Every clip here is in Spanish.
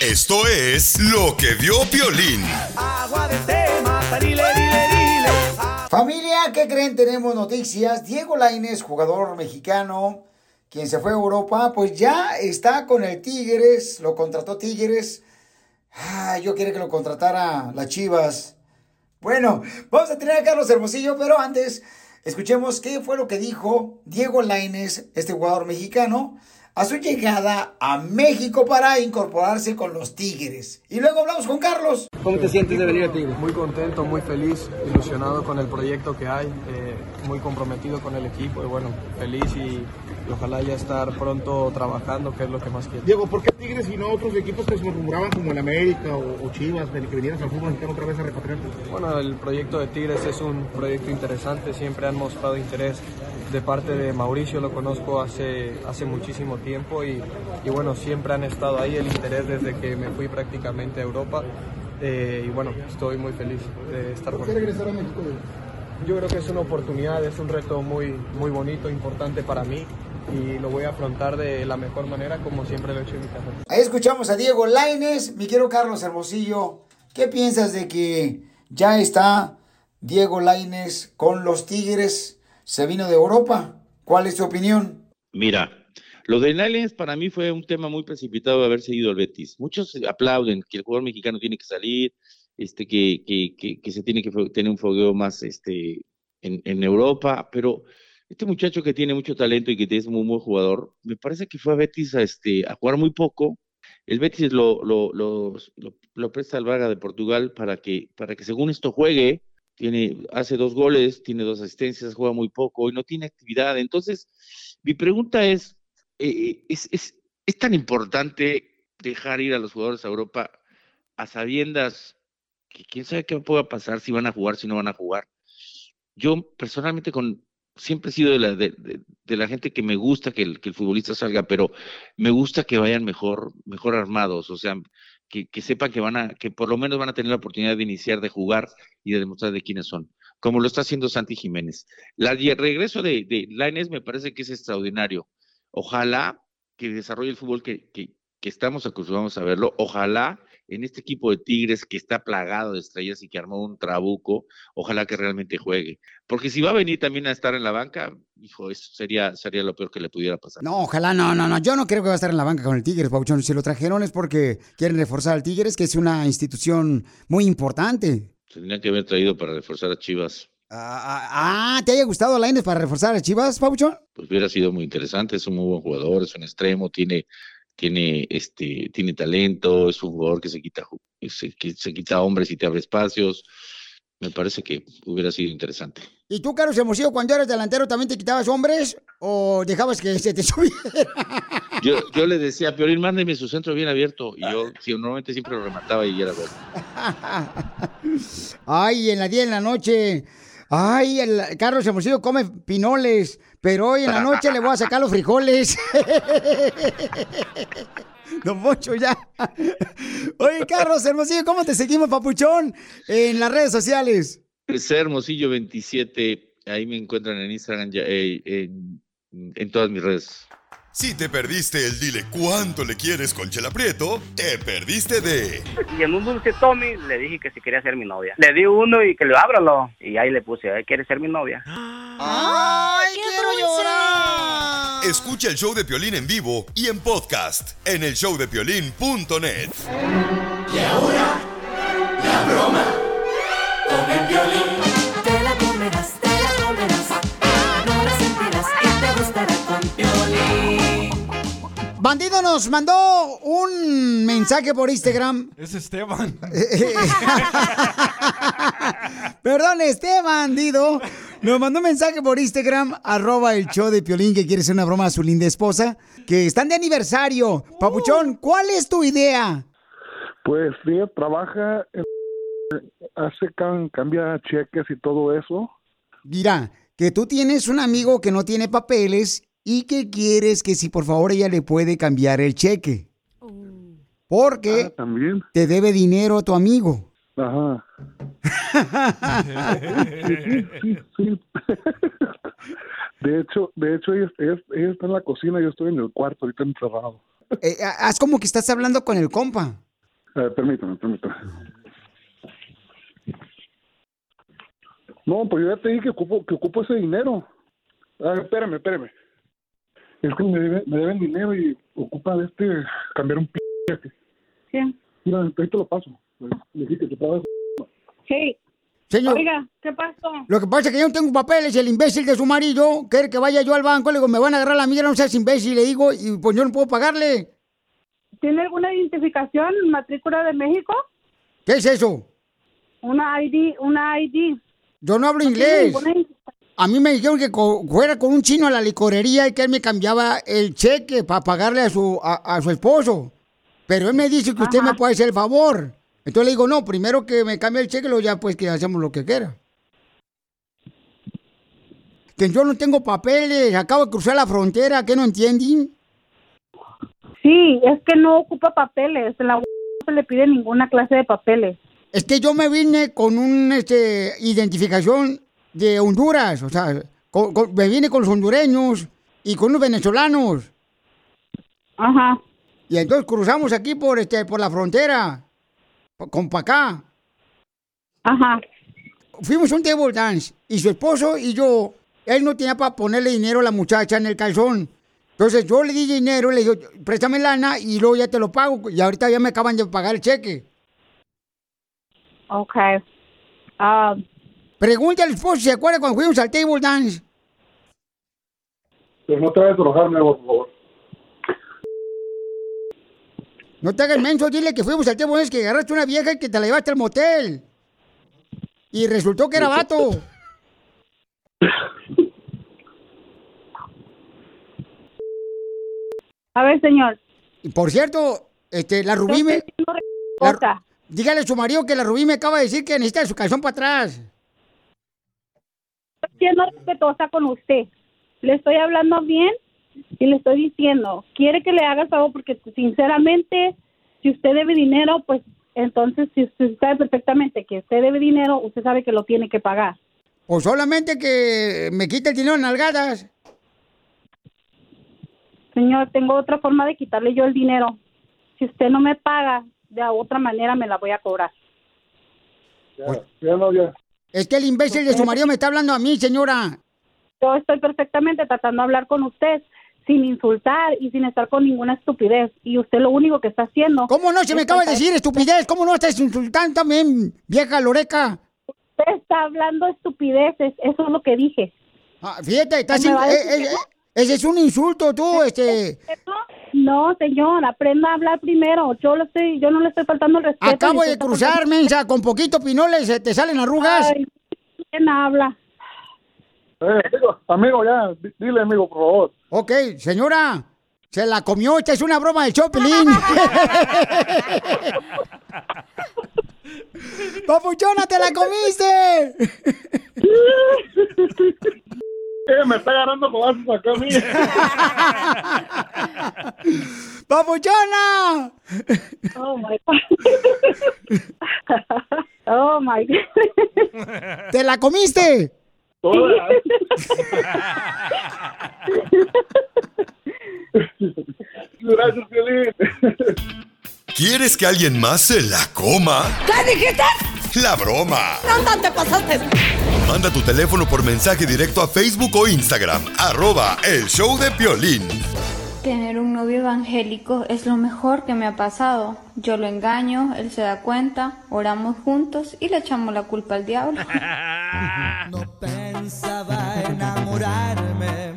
Esto es lo que vio Piolín. Agua de tema, tarile, lile, lile. Familia, ¿qué creen? Tenemos noticias. Diego Lainez, jugador mexicano, quien se fue a Europa, pues ya está con el Tigres, lo contrató Tigres. Ah, yo quería que lo contratara las Chivas. Bueno, vamos a tener a Carlos Hermosillo, pero antes escuchemos qué fue lo que dijo Diego Lainez, este jugador mexicano, a su llegada a México para incorporarse con los Tigres. Y luego hablamos con Carlos. ¿Cómo te sientes de venir a Tigres? Muy contento, muy feliz, ilusionado con el proyecto que hay, eh, muy comprometido con el equipo y bueno, feliz y, y ojalá ya estar pronto trabajando, que es lo que más quiero. Diego, ¿por qué Tigres y no otros equipos que se murmuraban como el América o, o Chivas, que vinieras al fútbol mexicano otra vez a repatriarte? Bueno, el proyecto de Tigres es un proyecto interesante, siempre han mostrado interés de parte de Mauricio, lo conozco hace, hace muchísimo tiempo y, y bueno, siempre han estado ahí el interés desde que me fui prácticamente a Europa eh, y bueno, estoy muy feliz de estar ¿Por con qué regresar a México? Yo creo que es una oportunidad, es un reto muy, muy bonito, importante para mí y lo voy a afrontar de la mejor manera como siempre lo he hecho en mi carrera. Ahí escuchamos a Diego Laines, mi quiero Carlos Hermosillo. ¿Qué piensas de que ya está Diego Laines con los Tigres? Se vino de Europa. ¿Cuál es tu opinión? Mira, lo de Lainez para mí fue un tema muy precipitado de haberse ido al Betis. Muchos aplauden que el jugador mexicano tiene que salir, este, que, que, que, se tiene que tener un fogueo más este, en, en Europa, pero este muchacho que tiene mucho talento y que es muy buen jugador, me parece que fue a Betis a, este, a jugar muy poco. El Betis lo, lo, lo presta al Braga de Portugal para que, para que según esto juegue, tiene, hace dos goles, tiene dos asistencias, juega muy poco y no tiene actividad. Entonces, mi pregunta es, eh, ¿es, es, es tan importante dejar ir a los jugadores a Europa a sabiendas que quién sabe qué pueda pasar, si van a jugar, si no van a jugar? Yo personalmente con, siempre he sido de la, de, de, la gente que me gusta que el, que el futbolista salga, pero me gusta que vayan mejor, mejor armados, o sea, que, sepan que van a, que por lo menos van a tener la oportunidad de iniciar, de jugar y de demostrar de quiénes son, como lo está haciendo Santi Jiménez. La, el regreso de, de Lainez me parece que es extraordinario. Ojalá que desarrolle el fútbol que, que, que estamos acostumbrados a verlo. Ojalá en este equipo de Tigres que está plagado de estrellas y que armó un trabuco, ojalá que realmente juegue. Porque si va a venir también a estar en la banca, hijo, eso sería, sería lo peor que le pudiera pasar. No, ojalá, no, no, no. Yo no creo que va a estar en la banca con el Tigres, Pauchón. Si lo trajeron es porque quieren reforzar al Tigres, que es una institución muy importante. Tendrían que haber traído para reforzar a Chivas. Ah, ah, ¿te haya gustado Laines para reforzar a Chivas, Pauchón? Pues hubiera sido muy interesante, es un muy buen jugador, es un extremo, tiene, tiene, este, tiene talento, es un jugador que se quita, se, que se quita hombres y te abre espacios. Me parece que hubiera sido interesante. ¿Y tú, Carlos Hermosillo, cuando eras delantero, también te quitabas hombres o dejabas que se te subiera? Yo, yo le decía Piorín, mándeme su centro bien abierto. Y yo sí, normalmente siempre lo remataba y era gol. Ay, en la día en la noche. Ay, el Carlos Hermosillo come pinoles, pero hoy en la noche le voy a sacar los frijoles. Don Mocho ya. Oye, Carlos Hermosillo, ¿cómo te seguimos, papuchón? En las redes sociales. Ser Hermosillo 27, ahí me encuentran en Instagram, ya, eh, en, en todas mis redes. Si te perdiste el dile cuánto le quieres con Chela Prieto, te perdiste de Y en un dulce Tommy le dije que si quería ser mi novia. Le di uno y que lo ábralo. Y ahí le puse, "Eh, ¿quieres ser mi novia? ¡Ay, quiero llorar! Escucha el show de Piolín en vivo y en podcast en el showdepiolín.net. Y ahora, la broma con el violín. Nos mandó un mensaje por Instagram. Es Esteban. Perdón, este bandido nos mandó un mensaje por Instagram, arroba el show de Piolín, que quiere hacer una broma a su linda esposa, que están de aniversario. Papuchón, ¿cuál es tu idea? Pues ella trabaja, en- hace can- cambia cheques y todo eso. Mira, que tú tienes un amigo que no tiene papeles y que quieres que si por favor ella le puede cambiar el cheque. Porque también. te debe dinero a tu amigo. Ajá. Sí, sí, sí, sí. De hecho, de hecho ella, ella- ella está en la cocina, yo estoy en el cuarto, ahorita encerrado. Eh, haz como que estás hablando con el compa. Eh, permítame, permítame. No, pues yo ya te dije que ocupo, que ocupo ese dinero. Ah, espérame, espérame. Es que me, debe- me deben dinero y ocupa de este cambiar un p. Sí. Mira, ahí te lo paso. Le dije que te pagas. Sí. Señor. Oiga, ¿qué pasó? Lo que pasa es que yo no tengo papeles, el imbécil de su marido quiere que vaya yo al banco, le digo, me van a agarrar la mierda, no seas imbécil, le digo, y pues yo no puedo pagarle. ¿Tiene alguna identificación, matrícula de México? ¿Qué es eso? Una ID, una ID. Yo no hablo No tiene inglés. ninguna A mí me dijeron que co- fuera con un chino a la licorería y que él me cambiaba el cheque para pagarle a su, a, a su esposo. Pero él me dice que usted me puede hacer el favor. Entonces le digo, no, primero que me cambie el cheque, luego ya pues que hacemos lo que quiera. Que yo no tengo papeles, acabo de cruzar la frontera, ¿qué no entienden? Sí, es que no ocupa papeles. La no se le pide ninguna clase de papeles. Es que yo me vine con una este, identificación de Honduras, o sea, con- con- me vine con los hondureños y con los venezolanos. Ajá. Y entonces cruzamos aquí por este, por la frontera, con pa' acá. Ajá. Fuimos a un table dance y su esposo y yo, él no tenía para ponerle dinero a la muchacha en el calzón. Entonces yo le di dinero, le dije, préstame lana y luego ya te lo pago. Y ahorita ya me acaban de pagar el cheque. Ok. Ah, Pregúntale al esposo si se acuerda cuando fuimos al table dance. Pero no te vayas a enojar, por favor. No te hagas menso, dile que fuimos al table dance, que agarraste una vieja y que te la llevaste al motel. Y resultó que era vato. A ver, señor. Y por cierto, este, la Rubí me... la- dígale a su marido que la Rubí me acaba de decir que necesita su calzón para atrás. Estoy siendo respetuosa con usted. Le estoy hablando bien y le estoy diciendo, quiere que le haga el favor porque sinceramente, si usted debe dinero, pues entonces si usted sabe perfectamente que usted debe dinero, usted sabe que lo tiene que pagar. O solamente que me quite el dinero en nalgadas. Señor, tengo otra forma de quitarle yo el dinero. Si usted no me paga, de otra manera me la voy a cobrar. Ya, no, ya. Es que el imbécil de su marido me está hablando a mí, señora. Yo estoy perfectamente tratando de hablar con usted sin insultar y sin estar con ninguna estupidez. Y usted lo único que está haciendo... ¿Cómo no? Se me acaba de decir estupidez. ¿Cómo no estás insultando también, vieja loreca? Usted está hablando estupideces. Eso es lo que dije. Ah, fíjate, estás Ese es un insulto, tú, este. No, señor, aprenda a hablar primero. Yo lo estoy, yo no le estoy faltando el respeto. Acabo de cruzar, mensa, con poquito pinoles, se te salen arrugas. Ay, ¿Quién habla? Eh, amigo, amigo, ya, di- dile, amigo, por favor. Ok, señora, se la comió, esta es una broma del Chopelín. ¡Papuchona, te la comiste! Me está agarrando con acá a mí. ¡Papuchona! Oh my God. oh my God. ¿Te la comiste? Gracias, Piolín. ¿Quieres que alguien más se la coma? ¿Qué dijiste? la broma. ¡No, te pasaste! Manda tu teléfono por mensaje directo a Facebook o Instagram, arroba el show de Piolín. Tener un novio evangélico es lo mejor que me ha pasado. Yo lo engaño, él se da cuenta, oramos juntos y le echamos la culpa al diablo. No pensaba enamorarme,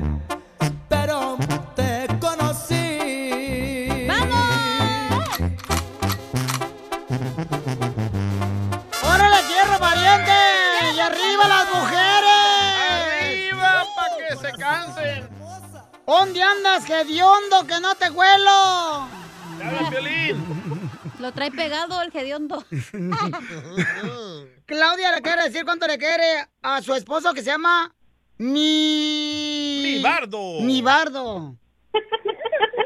pero ¿Dónde andas, hediondo, que no te huelo? Lo trae pegado el hediondo. Claudia le quiere decir cuánto le quiere a su esposo que se llama Mi... Mi bardo. Mi bardo.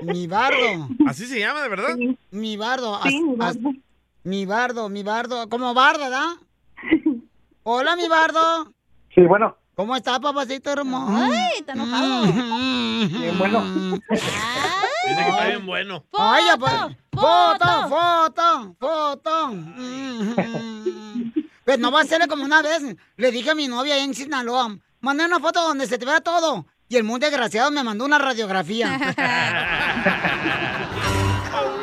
Mi bardo. ¿Así se llama, de verdad? Mi bardo. Sí, mi as- Mi bardo, mi bardo. Como barda, ¿verdad? Hola, mi bardo. Sí, bueno. ¿Cómo está, papacito hermoso? Ay, está enojado. Bien, bueno. Dice que está bien bueno. Ay, ya, pues. Foto, foto, foto. Pues no va a ser como una vez. Le dije a mi novia ahí en Sinaloa, mandé una foto donde se te vea todo. Y el muy desgraciado me mandó una radiografía. ¡Oh,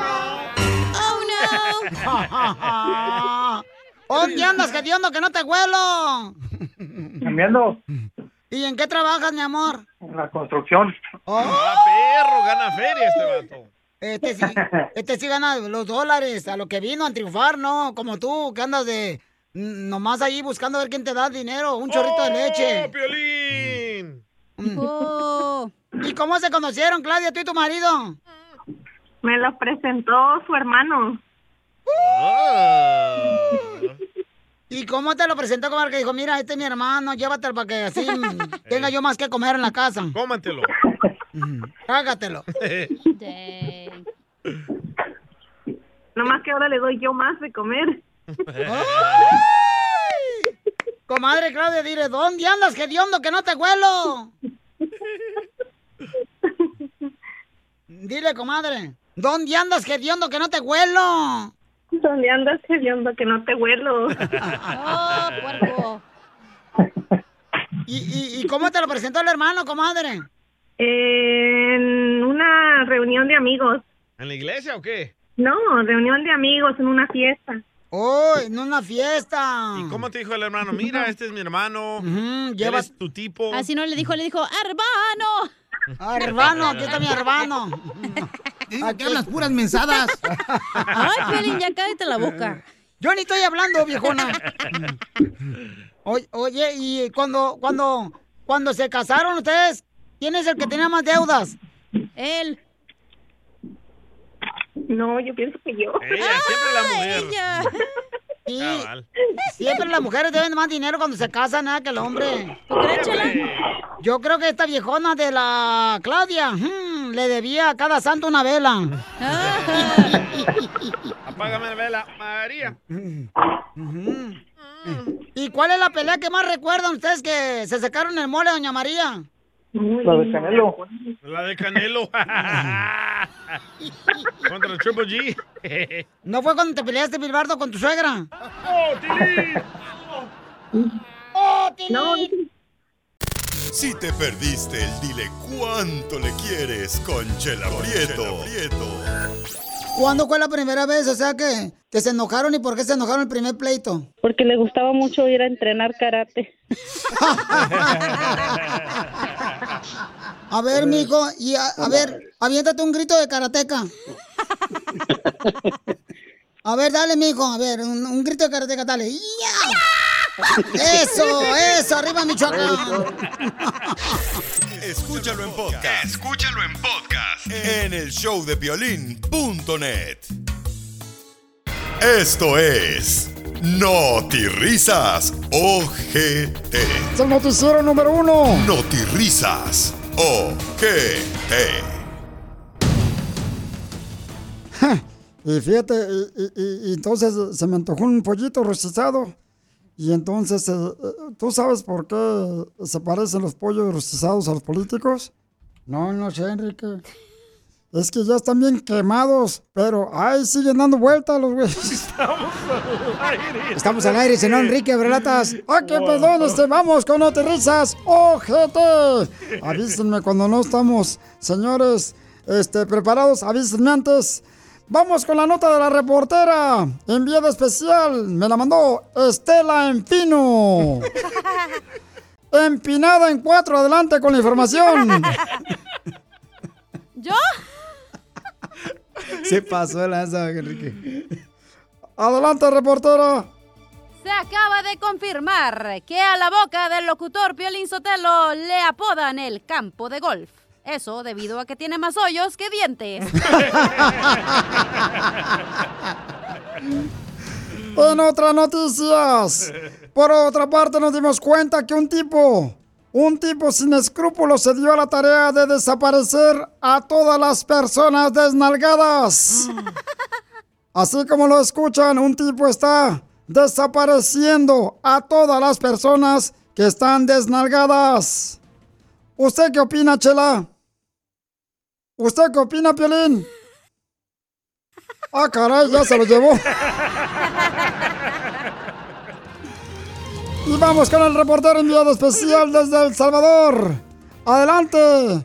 no! ¿Dónde andas, que que no te huelo? Cambiando ¿Y en qué trabajas, mi amor? en la construcción. ¡Ah, perro! Gana feria este vato. Este sí, este sí gana los dólares, a lo que vino a triunfar, ¿no? Como tú, que andas de mm, nomás ahí buscando a ver quién te da dinero, un chorrito de leche. ¡Oh, Piolín! Oh. ¿Y cómo se conocieron, Claudia, tú y tu marido? Me lo presentó su hermano. ¿Y cómo te lo presentó, comadre? Que dijo, mira, este es mi hermano, llévatelo para que así tenga yo más que comer en la casa. Cómatelo. Hágatelo. Nomás que ahora le doy yo más de comer. Comadre Claudia, dile, ¿dónde andas, hediondo, que no te huelo? Dile, comadre, ¿dónde andas, hediondo, que no te huelo? ¿Dónde andas hediondo que no te huelo? ¡Oh, puerco! ¿Y, y, y cómo te lo presentó el hermano, comadre? En una reunión de amigos. ¿En la iglesia o qué? No, reunión de amigos en una fiesta. ¡Oh, en una fiesta! ¿Y cómo te dijo el hermano? Mira, este es mi hermano. llevas- tu tipo. Así no le dijo, le dijo, hermano. Ah, hermano, aquí está mi hermano. Aquí hablas puras mensadas. Ay, Piolín, ya cállate la boca. Yo ni estoy hablando, viejona. Oye, oye, y cuando, cuando, cuando se casaron ustedes, ¿quién es el que tenía más deudas? Él. No, yo pienso que yo. Ella, siempre la mujer. Sí, Cabal. siempre las mujeres deben más dinero cuando se casan nada que el hombre. ¿Tú crees, Chela? Yo creo que esta viejona de la Claudia hmm, le debía a cada santo una vela. Apágame la vela, María. ¿Y cuál es la pelea que más recuerdan ustedes que se sacaron el mole, doña María? La de Canelo. La de Canelo. Contra el Triple G. ¿No fue cuando te peleaste, Bilbardo, con tu suegra? ¡Oh, Tilín! ¡Oh, Tilín! Si te perdiste el dile cuánto le quieres con Chela Prieto. ¿Cuándo fue la primera vez? O sea, que, que se enojaron y por qué se enojaron el primer pleito. Porque le gustaba mucho ir a entrenar karate. A ver, mijo, y a, a ver, aviéntate un grito de karateca. A ver, dale, mijo, a ver, un, un grito de karateca, dale. ¡Ya! Eso, eso, arriba Michoacán. Escúchalo en podcast. Escúchalo en podcast. En el showdepiolín.net. Esto es Notirrisas OGT. Es el noticiero número uno. Notirrisas OGT. Y fíjate, y, y- y- y entonces se me antojó un pollito rostizado. Y entonces, eh, eh, ¿tú sabes por qué se parecen los pollos rostizados a los políticos? No, no sé, Enrique. Es que ya están bien quemados, pero ay, siguen dando vueltas los güeyes. Estamos al aire. Estamos al aire, senón Enrique Brelatas. ¡Ah, qué perdón! Este, vamos con otras risas. ¡Ojete! Avísenme cuando no estamos, señores, este, preparados. Avísenme antes. Vamos con la nota de la reportera. Enviada especial. Me la mandó Estela Empino. Empinada en cuatro. Adelante con la información. ¿Yo? Se pasó de lanza, Enrique. Adelante, reportera. Se acaba de confirmar que a la boca del locutor Piolín Sotelo le apodan el campo de golf. Eso debido a que tiene más hoyos que dientes. En otras noticias, por otra parte nos dimos cuenta que un tipo, un tipo sin escrúpulos se dio a la tarea de desaparecer a todas las personas desnalgadas. Así como lo escuchan, un tipo está desapareciendo a todas las personas que están desnalgadas. ¿Usted qué opina, Chela? ¿Usted qué opina, Piolín? Ah, caray, ya se lo llevó. Y vamos con el reportero enviado especial desde El Salvador. Adelante,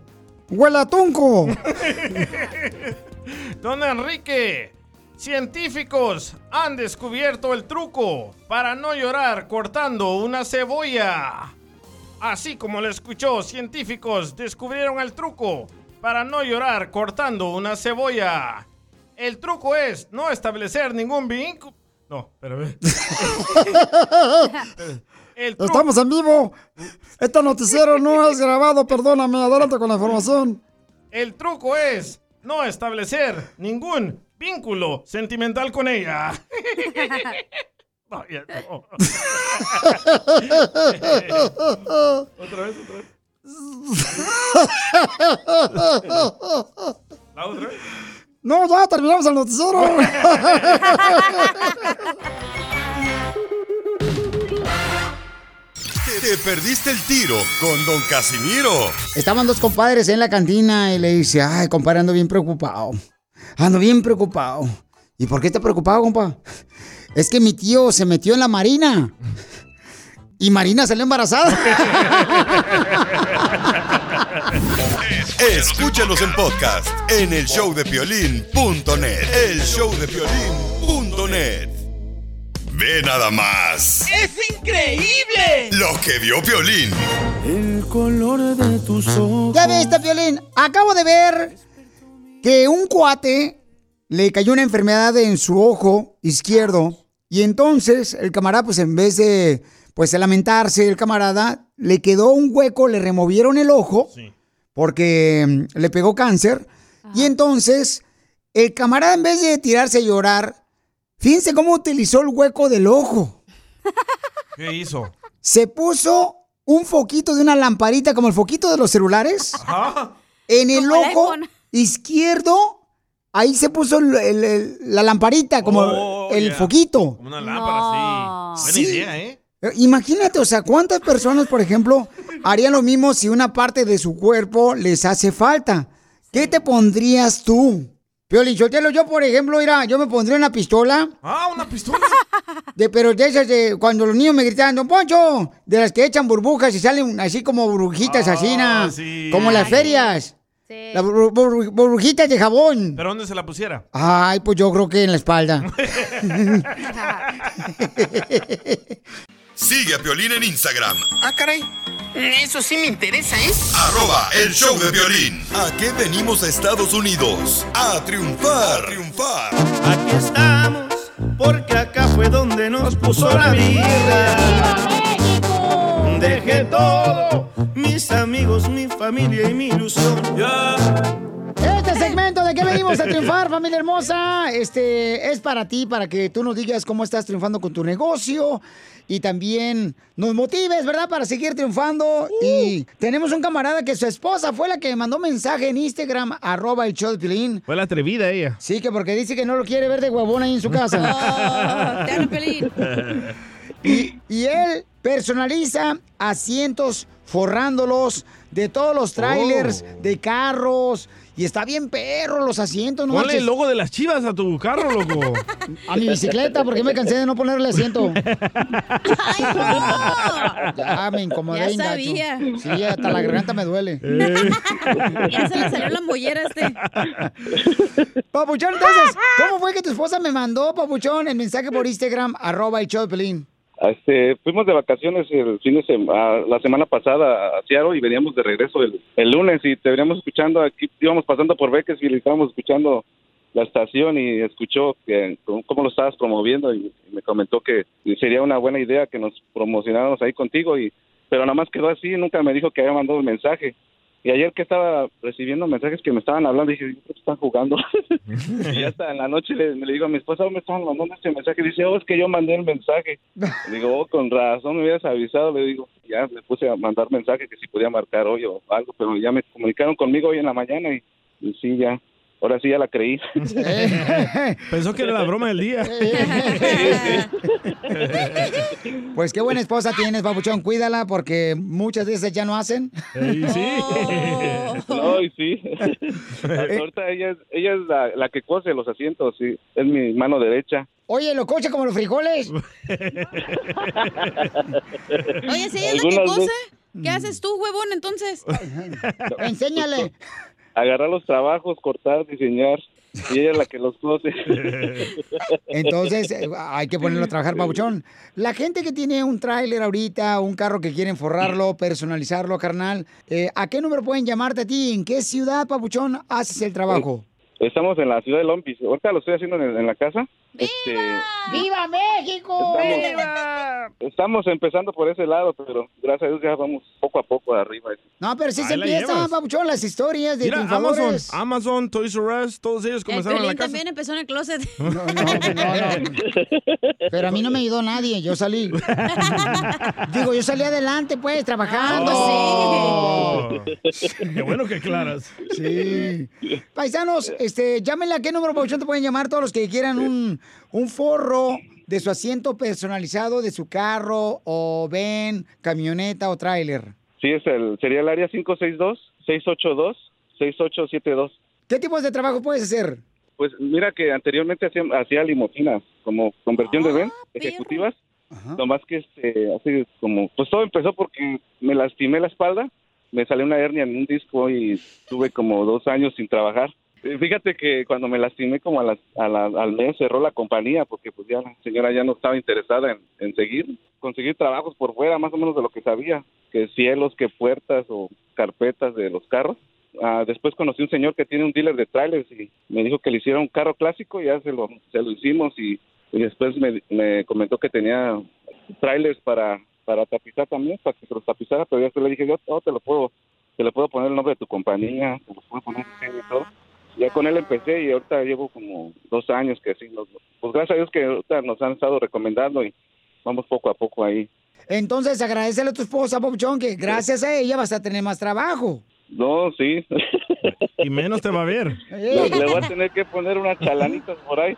huele a tunco. Don Enrique, científicos han descubierto el truco para no llorar cortando una cebolla. Así como lo escuchó, científicos descubrieron el truco para no llorar cortando una cebolla. El truco es no establecer ningún vínculo. No, espérame. Estamos en vivo. Este noticiero no es grabado, perdóname. Adelante con la información. El truco es no establecer ningún vínculo sentimental con ella. No, ya, no. otra vez, otra vez. La otra vez. No, ya terminamos el noticiero. Te perdiste el tiro con Don Casimiro. Estaban dos compadres en la cantina y le dice, ay, compadre, ando bien preocupado. Ando bien preocupado. ¿Y por qué está preocupado, compa? Es que mi tío se metió en la marina. Y Marina salió embarazada. Escúchanos en podcast en el showdepiolín.net. El showdepiolín.net. Ve nada más ¡Es increíble! lo que vio Piolín. El color de tus ojos. Ya viste, Violín. Acabo de ver que un cuate le cayó una enfermedad en su ojo izquierdo. Y entonces el camarada, pues en vez de, pues, de lamentarse, el camarada, le quedó un hueco, le removieron el ojo porque mm, le pegó cáncer. Y entonces el camarada, en vez de tirarse a llorar, fíjense cómo utilizó el hueco del ojo. ¿Qué hizo? Se puso un foquito de una lamparita, como el foquito de los celulares, en el Como ojo izquierdo. Ahí se puso el- el- el- la lamparita, como Oh, el foquito. Como una lámpara, sí. Buena Sí. idea, ¿eh? Eh, Imagínate, o sea, cuántas personas, por ejemplo, harían lo mismo si una parte de su cuerpo les hace falta. ¿Qué te pondrías tú? Piolín Sotelo, yo, por ejemplo, mira, yo me pondría una pistola. Ah, una pistola. De, pero de esas de cuando los niños me gritaban, Don Poncho, de las que echan burbujas y salen así como burbujitas, así, na, sí. como las ferias. Las bur- bur- burbujitas de jabón. ¿Pero dónde se la pusiera? Ay, pues yo creo que en la espalda. Sigue a Piolín en Instagram. Ah, caray. Eso sí me interesa, ¿eh? Arroba el show de violín. ¿A qué venimos a Estados Unidos? A triunfar. A triunfar. Aquí estamos, porque acá fue donde nos puso la vida. Dejé todo, mis amigos, mi familia y mi ilusión. Este segmento de que venimos a triunfar, familia hermosa, este es para ti, para que tú nos digas cómo estás triunfando con tu negocio y también nos motives, ¿verdad? Para seguir triunfando. Y tenemos un camarada que su esposa fue la que mandó mensaje en Instagram, arroba el show de Piolín. Fue la atrevida ella. Sí, que porque dice que no lo quiere ver de huevón ahí en su casa. Oh. Y, y él personaliza asientos forrándolos de todos los trailers, Oh. de carros. Y está bien perro los asientos, ¿no? Ponle el logo de las chivas a tu carro, loco. A mi bicicleta, porque me cansé de no ponerle asiento. Ya me incomodé. Ya gacho. sabía. Sí, hasta la garganta me duele. Ya se le salió la mollera a este. Papuchón, entonces, ¿cómo fue que tu esposa me mandó, Papuchón, el mensaje por Instagram, arroba el show de Pelín? Este, fuimos de vacaciones el fin de semana, la semana pasada a Seattle y veníamos de regreso el, el lunes y te veníamos escuchando aquí, íbamos pasando por Bakersfield y estábamos escuchando la estación y escuchó que cómo lo estabas promoviendo y, y me comentó que sería una buena idea que nos promocionáramos ahí contigo y pero nada más quedó así, nunca me dijo que había mandado el mensaje. Y ayer que estaba recibiendo mensajes que me estaban hablando, dije, "Yo creo que están jugando. y hasta en la noche le, le digo a mi esposa, "Oh, me estaban mandando este mensaje. Dice, oh, es que yo mandé el mensaje. Le digo, oh, con razón me hubieras avisado. Le digo, ya le puse a mandar mensaje que si podía marcar hoy o algo, pero ya me comunicaron conmigo hoy en la mañana y, y sí, ya. Ahora sí ya la creí. Pensó que era la broma del día. Pues qué buena esposa tienes, Papuchón, cuídala porque muchas veces ya no hacen. No, y sí. Ahorita ella es, ella es la, la que cose los asientos, sí. Es mi mano derecha. Oye, lo coche como los frijoles. Oye, si ella es la que cose, ¿qué haces tú, huevón, entonces? Enséñale. Agarrar los trabajos, cortar, diseñar. Y ella es la que los cose. Entonces, eh, hay que ponerlo a trabajar, Papuchón. La gente que tiene un tráiler ahorita, un carro que quieren forrarlo, personalizarlo, carnal, eh, ¿a qué número pueden llamarte a ti? ¿En qué ciudad, Papuchón, haces el trabajo? Estamos en la ciudad de Beach. Ahorita lo estoy haciendo en, en la casa. Este, ¡Viva México! Estamos- estamos empezando por ese lado, pero gracias a Dios ya vamos poco a poco arriba. No, pero sí se Ahí empiezan, llevas. Papuchón, las historias de Mira, Amazon. Amazon, Toys R Us, todos ellos El comenzaron en la casa. también empezó en el closet. Pero a mí no me ayudó nadie, yo salí. Digo, yo salí adelante, pues, trabajando. Oh. Qué bueno que aclaras. Sí. Paisanos, este, llámenle a qué número Papuchón te pueden llamar todos los que quieran un, un forro de su asiento personalizado de su carro o ven, camioneta o tráiler. Sí, es el, sería el área 562-682-6872. ¿Qué tipos de trabajo puedes hacer? Pues mira que anteriormente hacía, hacía limusinas como conversión de ven, ejecutivas. Nomás que este, así como, pues todo empezó porque me lastimé la espalda, me salió una hernia en un disco y tuve como dos años sin trabajar. Eh, Fíjate que cuando me lastimé como a las- a la- al mes cerró la compañía porque pues ya la señora ya no estaba interesada en, en seguir, conseguir trabajos por fuera, más o menos de lo que sabía, que cielos, que puertas o carpetas de los carros. Ah, después conocí un señor que tiene un dealer de trailers y me dijo que le hiciera un carro clásico y ya se lo, se lo hicimos y, y después me, me comentó que tenía trailers para, para tapizar también, para que se los tapizara, pero ya después le dije, yo oh, te lo puedo, te le puedo poner el nombre de tu compañía, te lo puedo poner y todo. Ya con él empecé y ahorita llevo como dos años que así, nos- pues gracias a Dios que ahorita nos han estado recomendando y vamos poco a poco ahí. Entonces, agradecele a tu esposa, Papuchón, que gracias a ella vas a tener más trabajo. No, sí. Y menos te va a ver. le, le voy a tener que poner unas chalanitas por ahí.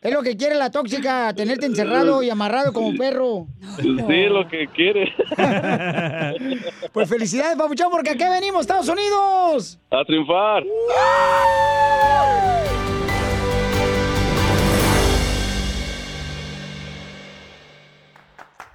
Es lo que quiere la tóxica, tenerte encerrado y amarrado como perro. Sí, lo que quiere. Pues felicidades, Papuchón, porque aquí venimos, Estados Unidos. A triunfar.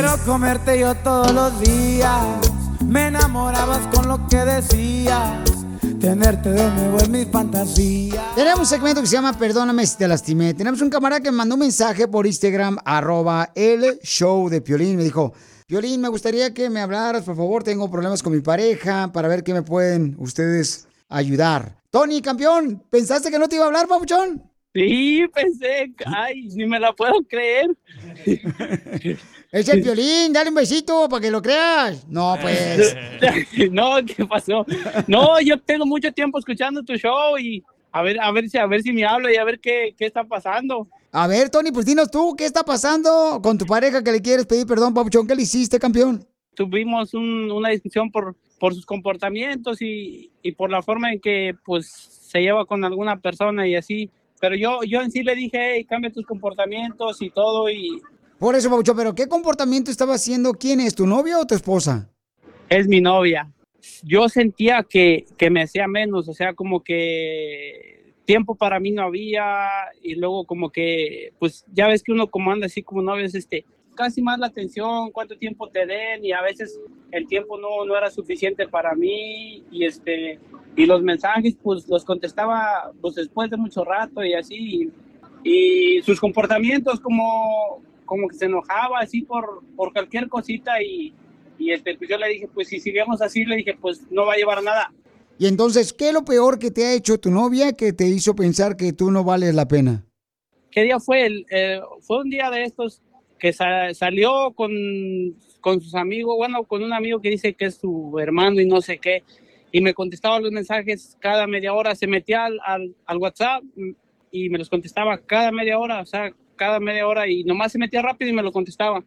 Quiero comerte yo todos los días. Me enamorabas con lo que decías. Tenerte de nuevo en mis fantasías. Tenemos un segmento que se llama Perdóname si te lastimé. Tenemos un camarada que me mandó un mensaje por Instagram, arroba el show de Piolín. Me dijo, Piolín, me gustaría que me hablaras, por favor. Tengo problemas con mi pareja para ver qué me pueden ustedes ayudar. Tony, campeón, ¿pensaste que no te iba a hablar, papuchón? Sí, pensé, ay, ni me la puedo creer. Es el violín, dale un besito para que lo creas. No, pues. no, ¿qué pasó? No, yo tengo mucho tiempo escuchando tu show y a ver, a ver si, a ver si me habla y a ver qué, qué está pasando. A ver, Tony, pues dinos tú, ¿qué está pasando con tu pareja que le quieres pedir perdón, Papuchón? ¿Qué le hiciste, campeón? Tuvimos un- una discusión por, por sus comportamientos y, y por la forma en que pues se lleva con alguna persona y así. Pero yo, yo en sí le dije, hey, cambia tus comportamientos y todo y Por eso, Papuchón, pero ¿qué comportamiento estaba haciendo? ¿Quién es, tu novia o tu esposa? es mi novia. Yo sentía que, que me hacía menos, o sea, como que tiempo para mí no había y luego como que, pues ya ves que uno como anda así como novio es este, casi más la atención, cuánto tiempo te den y a veces el tiempo no, no era suficiente para mí y este, y los mensajes pues los contestaba pues después de mucho rato y así y, y sus comportamientos como, como que se enojaba así por, por cualquier cosita y, y este, pues yo le dije, pues si seguimos así, le dije, pues no va a llevar nada. Y entonces, ¿qué es lo peor que te ha hecho tu novia que te hizo pensar que tú no vales la pena? ¿Qué día fue? El, eh, fue un día de estos que sa- salió con, con sus amigos, bueno, con un amigo que dice que es su hermano y no sé qué, y me contestaba los mensajes cada media hora, se metía al, al, al WhatsApp mm, y me los contestaba cada media hora, o sea, cada media hora y nomás se metía rápido y me lo contestaba.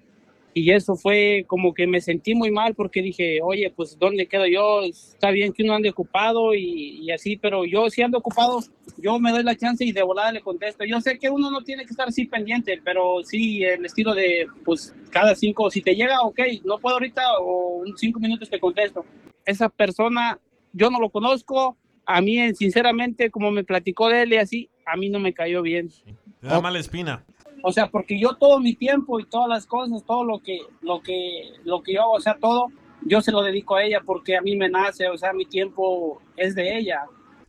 Y eso fue como que me sentí muy mal porque dije, oye, pues ¿dónde quedo yo? Está bien que uno ande ocupado y, y así, pero yo si ando ocupado, yo me doy la chance y de volada le contesto. Yo sé que uno no tiene que estar así pendiente, pero sí el estilo de, pues cada cinco, si te llega, ok, no puedo ahorita o en cinco minutos te contesto. Esa persona, yo no lo conozco, a mí sinceramente, como me platicó de él y así, a mí no me cayó bien. Te da mala espina. O sea, porque yo todo mi tiempo y todas las cosas, todo lo que, lo que, lo que yo hago, o sea, todo, yo se lo dedico a ella porque a mí me nace, o sea, mi tiempo es de ella.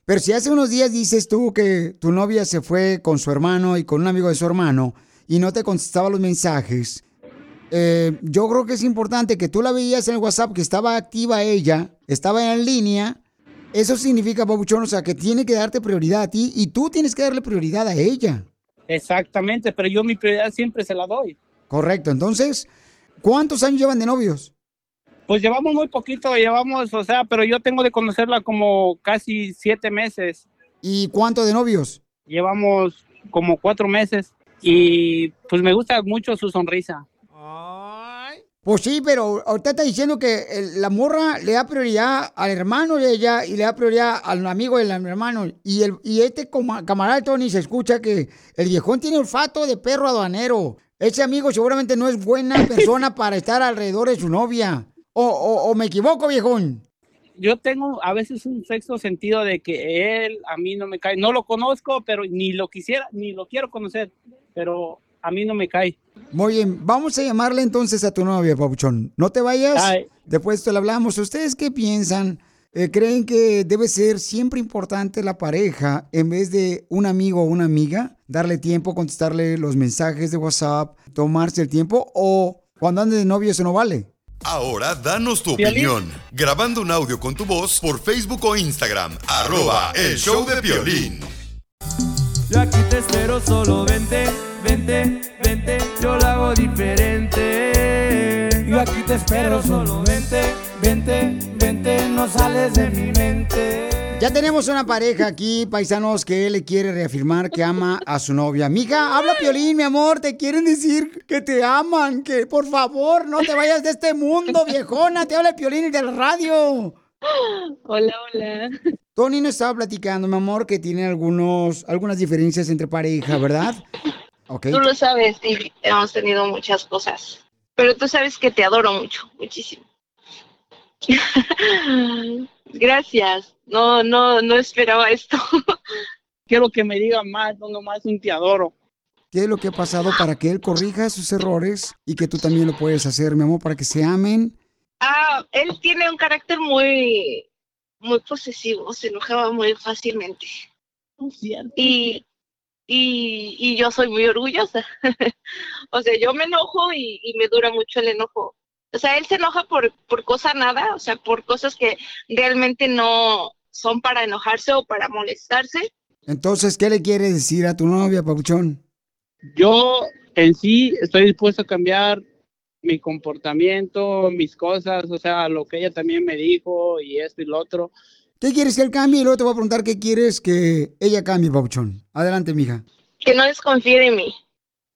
Pero si hace unos días dices tú que tu novia se fue con su hermano y con un amigo de su hermano y no te contestaba los mensajes, eh, yo creo que es importante que tú la veías en el WhatsApp, que estaba activa ella, estaba en línea. Eso significa, Pabuchón, o sea, que tiene que darte prioridad a ti y tú tienes que darle prioridad a ella. Exactamente, pero yo mi prioridad siempre se la doy. Correcto. Entonces, ¿cuántos años llevan de novios? Pues llevamos muy poquito, llevamos, o sea, pero yo tengo de conocerla como casi siete meses. ¿Y cuánto de novios? Llevamos como cuatro meses y pues me gusta mucho su sonrisa. Pues sí, pero ahorita está diciendo que el- la morra le da prioridad al hermano de ella y le da prioridad al amigo del hermano. Y, el, y este coma- camarada Tony se escucha que el viejón tiene olfato de perro aduanero. Ese amigo seguramente no es buena persona para estar alrededor de su novia. O, o- o me equivoco, viejón. Yo tengo a veces un sexto sentido de que él a mí no me cae, no lo conozco, pero ni lo quisiera, ni lo quiero conocer, pero a mí no me cae. Muy bien, vamos a llamarle entonces a tu novia, Papuchón. No te vayas, Ay. después te lo hablamos. ¿Ustedes qué piensan? Eh, ¿Creen que debe ser siempre importante la pareja en vez de un amigo o una amiga? Darle tiempo, contestarle los mensajes de WhatsApp, tomarse el tiempo o cuando andes de novio eso no vale. Ahora danos tu Piolín. opinión, grabando un audio con tu voz por Facebook o Instagram, arroba el show de violín. Yo aquí te espero, solo vente, vente, vente, yo lo hago diferente. Yo aquí te espero, solo vente, vente, vente, no sales de mi mente. Ya tenemos una pareja aquí, paisanos, que le quiere reafirmar que ama a su novia. Mija, habla Piolín, mi amor, te quieren decir que te aman, que por favor no te vayas de este mundo, viejona, te habla el Piolín del radio. Hola, hola. Tony nos estaba platicando, mi amor, que tiene algunos, algunas diferencias entre pareja, ¿verdad? Ok. Tú lo sabes y hemos tenido muchas cosas. Pero tú sabes que te adoro mucho, muchísimo. Gracias. No, no, no esperaba esto. Quiero que me digan más, no nomás un te adoro. ¿Qué es lo que ha pasado para que él corrija sus errores y que tú también lo puedes hacer, mi amor, para que se amen? Ah, él tiene un carácter muy, muy posesivo, se enojaba muy fácilmente. Y, y, y yo soy muy orgullosa. o sea, yo me enojo y, y me dura mucho el enojo. O sea, él se enoja por, por cosa nada, o sea, por cosas que realmente no son para enojarse o para molestarse. Entonces, ¿qué le quieres decir a tu novia, Papuchón? Yo en sí estoy dispuesto a cambiar mi comportamiento, mis cosas, o sea, lo que ella también me dijo y esto y lo otro. ¿Qué quieres que él cambie? Y luego te voy a preguntar qué quieres que ella cambie, Papuchón. Adelante, mija. Que no desconfíe de mí,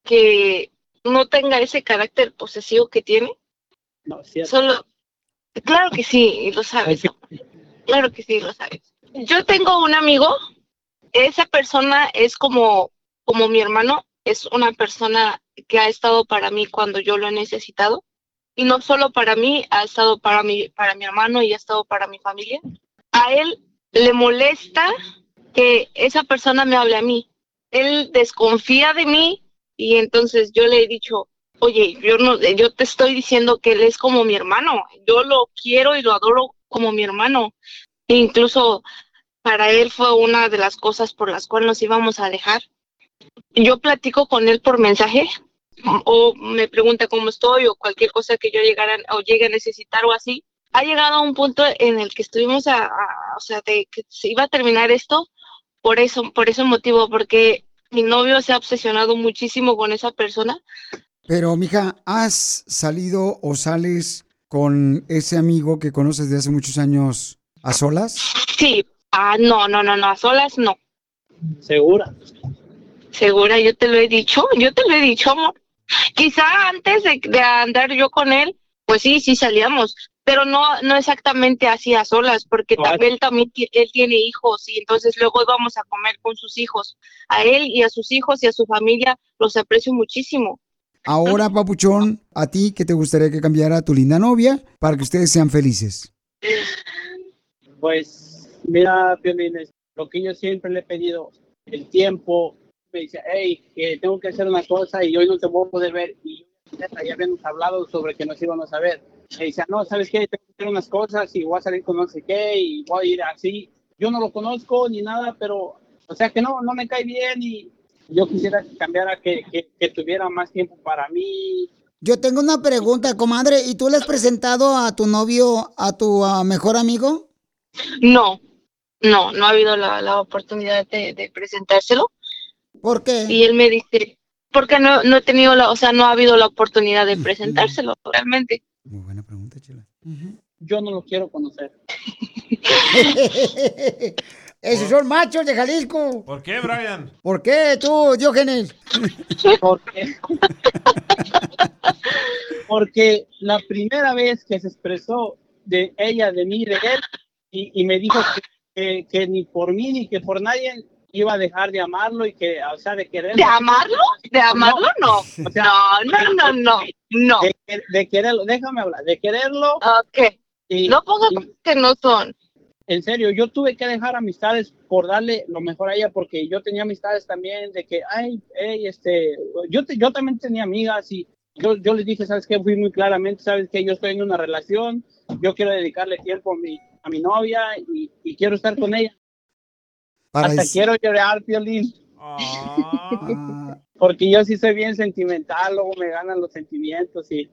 que no tenga ese carácter posesivo que tiene. No, cierto. Solo, claro que sí, y lo sabes. Claro que sí, lo sabes. Yo tengo un amigo, esa persona es como, como mi hermano, es una persona que ha estado para mí cuando yo lo he necesitado. Y no solo para mí, ha estado para mi, para mi hermano y ha estado para mi familia. A él le molesta que esa persona me hable a mí. Él desconfía de mí y entonces yo le he dicho, oye, yo no, yo te estoy diciendo que él es como mi hermano. Yo lo quiero y lo adoro como mi hermano. E incluso para él fue una de las cosas por las cuales nos íbamos a dejar. Yo platico con él por mensaje o me pregunta cómo estoy o cualquier cosa que yo llegara o llegue a necesitar o así. Ha llegado a un punto en el que estuvimos a, a- o sea, de que se iba a terminar esto por eso, por ese motivo, porque mi novio se ha obsesionado muchísimo con esa persona. Pero, mija, ¿has salido o sales con ese amigo que conoces de hace muchos años a solas? Sí, ah, no, no, no, no, a solas no. ¿Segura? Segura, yo te lo he dicho, yo te lo he dicho, amor. Quizá antes de, de andar yo con él, pues sí, sí salíamos, pero no, no exactamente así a solas, porque también él también él tiene hijos y entonces luego íbamos a comer con sus hijos. A él y a sus hijos y a su familia los aprecio muchísimo. Ahora, Papuchón, ¿a ti qué te gustaría que cambiara tu linda novia para que ustedes sean felices? Pues mira, Piolín, es lo que yo siempre le he pedido, el tiempo, me dice, hey, que tengo que hacer una cosa y hoy no te voy a poder ver. Y ya habíamos hablado sobre que nos íbamos a ver. Me dice, no, ¿sabes qué? Tengo que hacer unas cosas y voy a salir con no sé qué y voy a ir así. Yo no lo conozco ni nada, pero, o sea, que no, no me cae bien y yo quisiera que cambiara, que, que, que tuviera más tiempo para mí. Yo tengo una pregunta, comadre. ¿Y tú le has presentado a tu novio a tu ah, mejor amigo? No, no, no ha habido la, la oportunidad de, de presentárselo. ¿Por qué? Y él me dice, porque no, no he tenido la, o sea, no ha habido la oportunidad de presentárselo realmente. Yo no lo quiero conocer. Esos son machos de Jalisco. ¿Por qué, Brian? ¿Por qué tú, Diógenes? Porque, porque la primera vez que se expresó de ella, de mí, de él, y, y me dijo que, que- que ni por mí ni que por nadie iba a dejar de amarlo y que, o sea, de quererlo. ¿De amarlo? ¿De amarlo? No. O sea, No, no, no, no, no. De, que- de quererlo, déjame hablar, de quererlo. Ok. no pongas que no son. En serio, yo tuve que dejar amistades por darle lo mejor a ella porque yo tenía amistades también de que, ay, hey, este, yo, te- yo también tenía amigas y yo, yo les dije, ¿sabes qué? Fui muy claramente, ¿sabes qué? Yo estoy en una relación, yo quiero dedicarle tiempo a mi, a mi novia y, y quiero estar con ella. Para Hasta quiero llorar, Piolín. Ah. Porque yo sí soy bien sentimental, luego me ganan los sentimientos y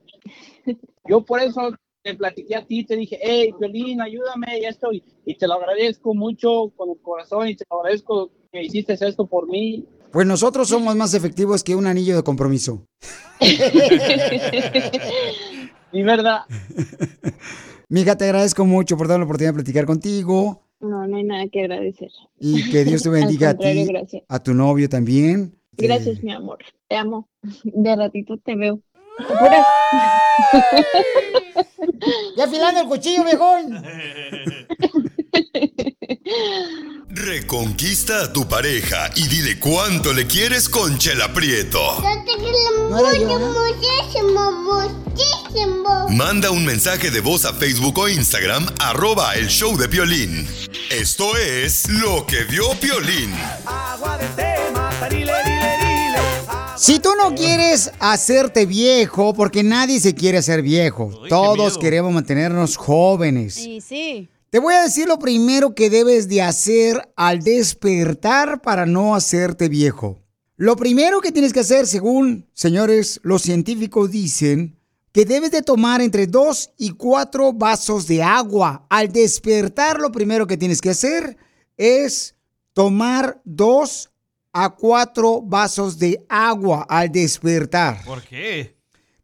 yo por eso te platiqué a ti, te dije, hey, Piolín, ayúdame y esto, y, y te lo agradezco mucho con el corazón y te lo agradezco que hiciste esto por mí. Pues nosotros somos más efectivos que un anillo de compromiso. Y verdad. Mija, te agradezco mucho por darme la oportunidad de platicar contigo No, no hay nada que agradecer. y que Dios te bendiga a ti, gracias. a tu novio también. Gracias, mi amor. Te amo. De ratito te veo. Apura. Ya afilando el cuchillo, viejón. Reconquista a tu pareja y dile cuánto le quieres con Chela Prieto. Mucho, muchísimo, muchísimo. Manda un mensaje de voz a Facebook o Instagram, arroba el show de Piolín. Esto es lo que vio Piolín. Si tú no quieres hacerte viejo, porque nadie se quiere hacer viejo, todos queremos mantenernos jóvenes. Sí, sí. Te voy a decir lo primero que debes de hacer al despertar para no hacerte viejo. Lo primero que tienes que hacer, según, señores, los científicos dicen, que debes de tomar entre 2 y 4 vasos de agua. Al despertar, lo primero que tienes que hacer es tomar dos a cuatro vasos de agua al despertar. ¿Por qué?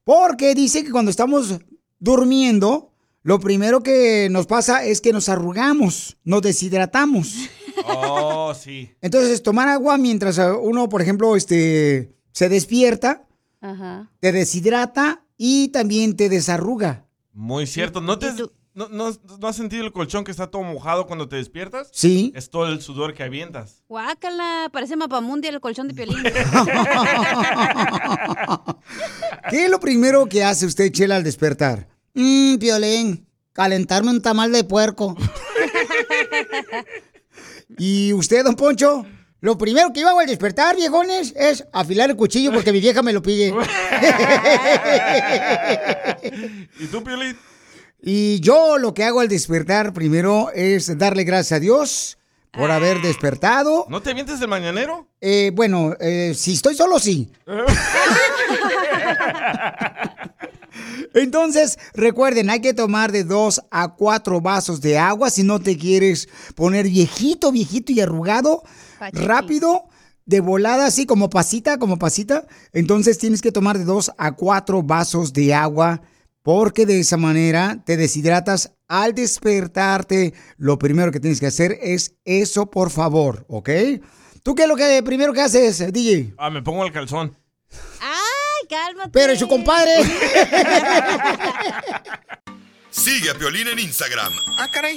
Porque dice que cuando estamos durmiendo, lo primero que nos pasa es que nos arrugamos, nos deshidratamos. Oh, sí. Entonces, tomar agua mientras eh, uno, por ejemplo, este, se despierta, Ajá. te deshidrata y también te desarruga. Muy cierto. ¿No, te, no, no- no has sentido el colchón que está todo mojado cuando te despiertas? Sí. Es todo el sudor que avientas. Guácala, parece mapamundia el colchón de piolín. ¿Qué es lo primero que hace usted, Chela, al despertar? Mmm, Piolín, calentarme un tamal de puerco. ¿Y usted, don Poncho? Lo primero que yo hago al despertar, viejones, es afilar el cuchillo porque mi vieja me lo pide. ¿Y tú, Piolín? Y yo lo que hago al despertar primero es darle gracias a Dios por haber despertado. ¿No te avientes del mañanero? Eh, bueno, eh, si estoy solo, sí. Entonces, recuerden, hay que tomar de dos a cuatro vasos de agua si no te quieres poner viejito, viejito y arrugado. Pachequi. Rápido, de volada, así como pasita, como pasita. Entonces tienes que tomar de dos a cuatro vasos de agua porque de esa manera te deshidratas al despertarte. Lo primero que tienes que hacer es eso, por favor, ¿ok? ¿Tú qué es lo que primero que haces, DJ? Ah, me pongo el calzón. ¡Ay, cálmate! Pero su compadre. Sigue a Piolín en Instagram, Ah, caray.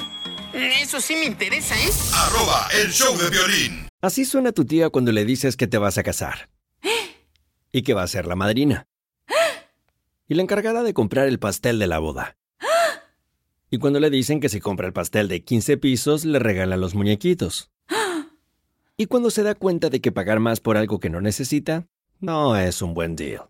Eso sí me interesa, ¿eh? arroba el show de violín. Así suena tu tía cuando le dices que te vas a casar. Y que va a ser la madrina. Y la encargada de comprar el pastel de la boda. Y cuando le dicen que si compra el pastel de 15 pisos, le regalan los muñequitos. Y cuando se da cuenta de que pagar más por algo que no necesita, no es un buen deal.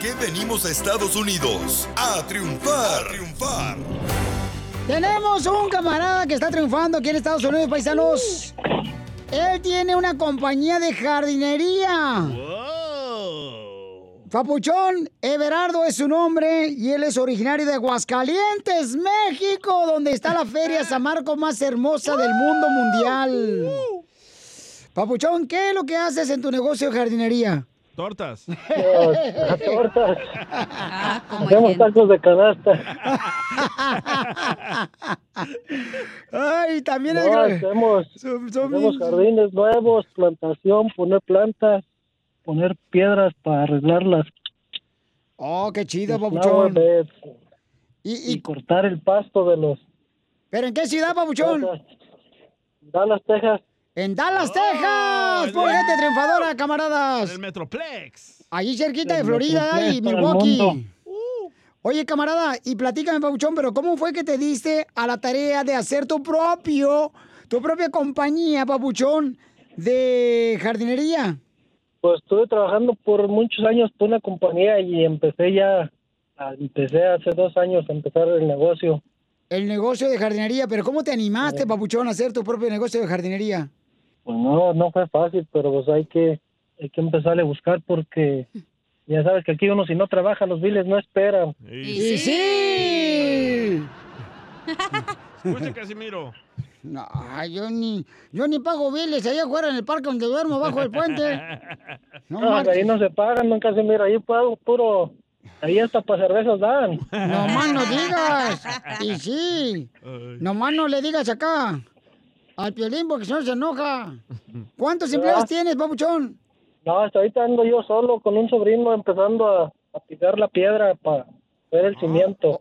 Qué venimos a Estados Unidos? A triunfar. A triunfar. Tenemos un camarada que está triunfando aquí en Estados Unidos, paisanos. Él tiene una compañía de jardinería. Papuchón Everardo es su nombre y él es originario de Aguascalientes, México, donde está la feria San Marcos más hermosa del mundo mundial. Papuchón, ¿qué es lo que haces en tu negocio de jardinería? Tortas. tortas. Hacemos tacos de canasta. Ay, también No, es... hacemos, hacemos jardines nuevos, plantación, poner plantas, poner piedras para arreglarlas. Oh, qué chido, papuchón. beds. Y, y cortar el pasto de los ¿Pero en qué ciudad, papuchón? Dallas, Texas. En Dallas, Texas. Por gente triunfadora, camaradas. El Metroplex. Allí cerquita de Florida y Milwaukee. mundo. Oye, camarada, y platícame, Pabuchón, pero ¿cómo fue que te diste a la tarea de hacer tu propio, tu propia compañía, Pabuchón, de jardinería? Pues estuve trabajando por muchos años por una compañía y empecé ya, empecé hace dos años a empezar el negocio. El negocio de jardinería, pero ¿cómo te animaste, Pabuchón, a hacer tu propio negocio de jardinería? Pues no, no fue fácil, pero pues hay que, hay que empezarle a buscar porque ya sabes que aquí uno si no trabaja los biles no esperan. ¡Y sí! Escucha, Casimiro. No, yo ni, yo ni pago biles allá afuera en el parque donde duermo, bajo el puente. No, No, ahí no se pagan, nunca se mira, ahí pago puro, ahí hasta para cervezas dan. No más no digas. Y sí. Nomás no le digas acá. Al piolín porque si no se enoja. ¿Cuántos empleados tienes, papuchón? No, hasta ahorita ando yo solo con un sobrino empezando a, a picar la piedra para ver el cimiento.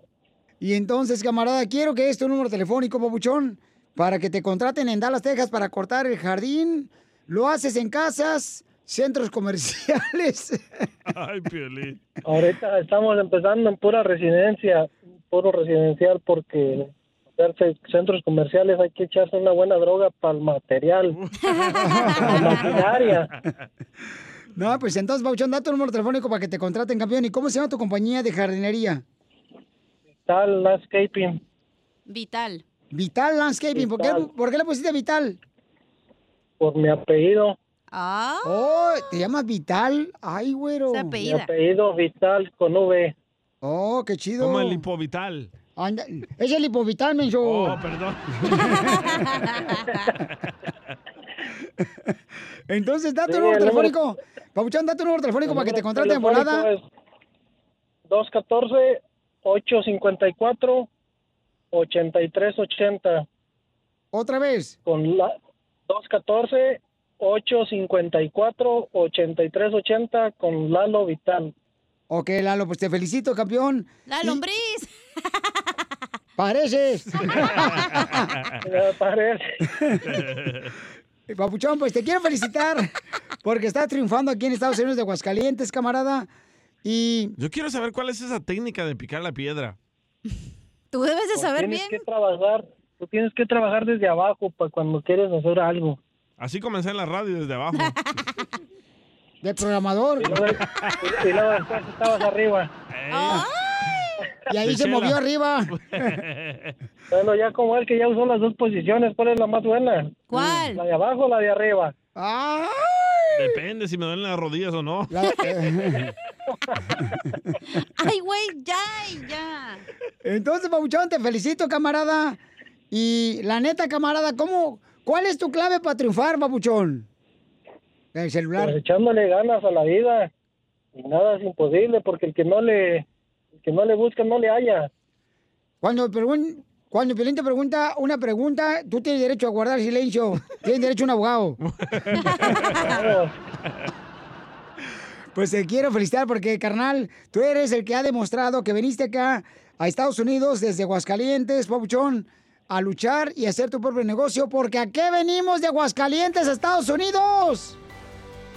Y entonces, camarada, quiero que es tu número telefónico, papuchón, para que te contraten en Dallas, Texas para cortar el jardín. Lo haces en casas, centros comerciales. Ay, Piolín. Ahorita estamos empezando en pura residencia, puro residencial, porque hacerse centros comerciales hay que echarse una buena droga para el material, para maquinaria. No, pues entonces, papuchón, da tu número telefónico para que te contraten, campeón. ¿Y cómo se llama tu compañía de jardinería? Tal landscaping. Vital. Vital Landscaping. ¿Por qué, Vital. por qué le pusiste Vital? Por mi apellido. Ah. Oh, ¿te llamas Vital? Ay, güero. Mi apellido Vital con V. Oh, qué chido. Como el hipovital. Anda, es el hipovital, menso. Oh, perdón. Entonces, da tu Sí, número el número- telefónico. Papuchón, da tu número telefónico El para que te contraten en volada. telefónico es 214-854-8380. ¿Otra vez? Con la 214-854-8380 con Lalo Vital. Ok, Lalo, pues te felicito, campeón. La lombriz. Pareces. Parece. Papuchón, pues te quiero felicitar porque estás triunfando aquí en Estados Unidos de Aguascalientes, camarada. Y Yo quiero saber cuál es esa técnica de picar la piedra. Tú debes de Pues saber tienes bien. que trabajar, tú tienes que trabajar desde abajo para cuando quieres hacer algo. Así comencé en la radio desde abajo. de programador. Y luego, y luego después estabas arriba. Y ahí se movió arriba. Bueno, ya como él que ya usó las dos posiciones, ¿cuál es la más buena? ¿Cuál? ¿La de abajo o la de arriba? Depende si me duelen las rodillas o no. Ay, güey, ya, ya. Entonces, Papuchón, te felicito, camarada. Y la neta, camarada, ¿cómo? ¿Cuál es tu clave para triunfar, Papuchón? El celular. Pues echándole ganas a la vida. Y nada es imposible porque el que no le, que no le busca no le halla. Cuando, pregun- cuando Piolín te pregunta una pregunta, tú tienes derecho a guardar silencio. Tienes derecho a un abogado. Pues te quiero felicitar porque, carnal, tú eres el que ha demostrado que viniste acá a Estados Unidos desde Aguascalientes, Papuchón, a luchar y hacer tu propio negocio. Porque ¿a qué venimos de Aguascalientes a Estados Unidos?